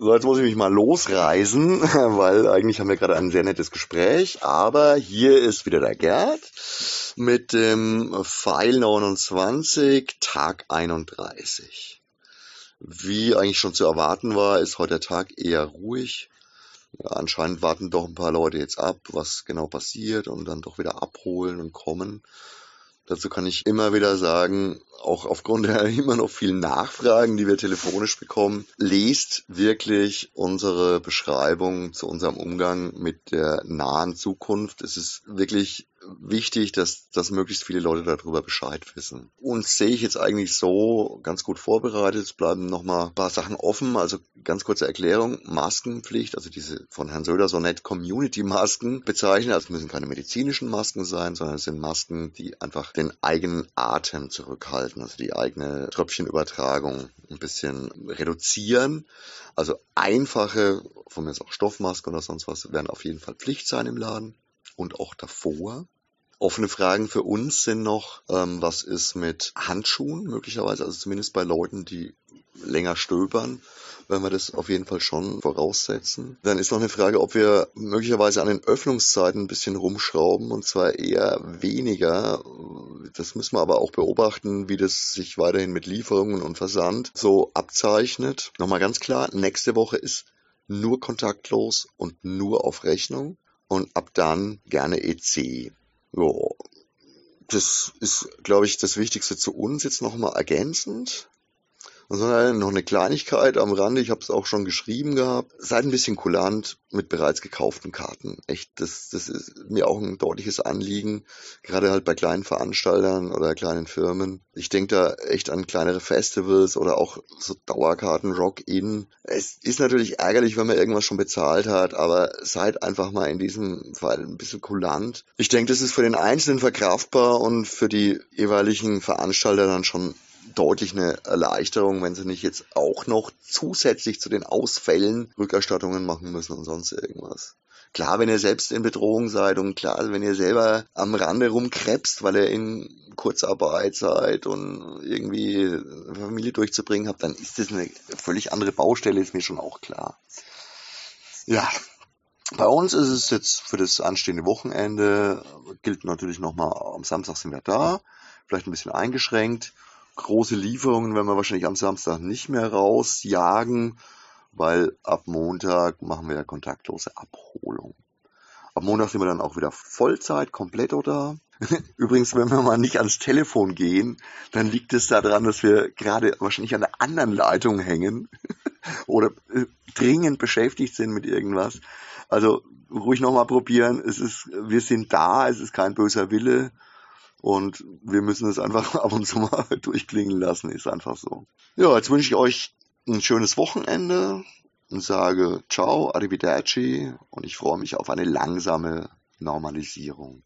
So, jetzt muss ich mich mal losreisen, weil eigentlich haben wir gerade ein sehr nettes Gespräch. Aber hier ist wieder der Gerd mit dem Pfeil 29, Tag 31. Wie eigentlich schon zu erwarten war, ist heute der Tag eher ruhig. Ja, anscheinend warten doch ein paar Leute jetzt ab, was genau passiert und dann doch wieder abholen und kommen. Dazu kann ich immer wieder sagen, auch aufgrund der immer noch vielen Nachfragen, die wir telefonisch bekommen, lest wirklich unsere Beschreibung zu unserem Umgang mit der nahen Zukunft. Es ist wirklich wichtig, dass, dass möglichst viele Leute darüber Bescheid wissen. Uns sehe ich jetzt eigentlich so ganz gut vorbereitet. Es bleiben nochmal ein paar Sachen offen. Also ganz kurze Erklärung. Maskenpflicht, also diese von Herrn Söder so nett Community-Masken bezeichnen. Also müssen keine medizinischen Masken sein, sondern es sind Masken, die einfach den eigenen Atem zurückhalten, also die eigene Tröpfchenübertragung ein bisschen reduzieren. Also einfache, von mir ist auch Stoffmasken oder sonst was, werden auf jeden Fall Pflicht sein im Laden und auch davor. Offene Fragen für uns sind noch, ähm, was ist mit Handschuhen möglicherweise, also zumindest bei Leuten, die länger stöbern, wenn wir das auf jeden Fall schon voraussetzen. Dann ist noch eine Frage, ob wir möglicherweise an den Öffnungszeiten ein bisschen rumschrauben und zwar eher weniger. Das müssen wir aber auch beobachten, wie das sich weiterhin mit Lieferungen und Versand so abzeichnet. Nochmal ganz klar, nächste Woche ist nur kontaktlos und nur auf Rechnung und ab dann gerne EC. Jo, das ist, glaube ich, das Wichtigste zu uns jetzt nochmal ergänzend. Und dann noch eine Kleinigkeit am Rande, ich habe es auch schon geschrieben gehabt. Seid ein bisschen kulant mit bereits gekauften Karten. Echt, das, das ist mir auch ein deutliches Anliegen, gerade halt bei kleinen Veranstaltern oder kleinen Firmen. Ich denke da echt an kleinere Festivals oder auch so Dauerkarten, Rock-In. Es ist natürlich ärgerlich, wenn man irgendwas schon bezahlt hat, aber seid einfach mal in diesem Fall ein bisschen kulant. Ich denke, das ist für den Einzelnen verkraftbar und für die jeweiligen Veranstalter dann schon deutlich eine Erleichterung, wenn sie nicht jetzt auch noch zusätzlich zu den Ausfällen Rückerstattungen machen müssen und sonst irgendwas. Klar, wenn ihr selbst in Bedrohung seid und klar, wenn ihr selber am Rande rumkrebst, weil ihr in Kurzarbeit seid und irgendwie Familie durchzubringen habt, dann ist das eine völlig andere Baustelle, ist mir schon auch klar. Ja, bei uns ist es jetzt für das anstehende Wochenende, gilt natürlich nochmal, am Samstag sind wir da, vielleicht ein bisschen eingeschränkt große Lieferungen werden wir wahrscheinlich am Samstag nicht mehr rausjagen, weil ab Montag machen wir ja kontaktlose Abholung. Ab Montag sind wir dann auch wieder Vollzeit, komplett da. Übrigens, wenn wir mal nicht ans Telefon gehen, dann liegt es daran, dass wir gerade wahrscheinlich an der anderen Leitung hängen oder äh, dringend beschäftigt sind mit irgendwas. Also ruhig nochmal probieren. Es ist, wir sind da, es ist kein böser Wille. Und wir müssen es einfach ab und zu mal durchklingen lassen, ist einfach so. Ja, jetzt wünsche ich euch ein schönes Wochenende und sage ciao, arrivederci und ich freue mich auf eine langsame Normalisierung.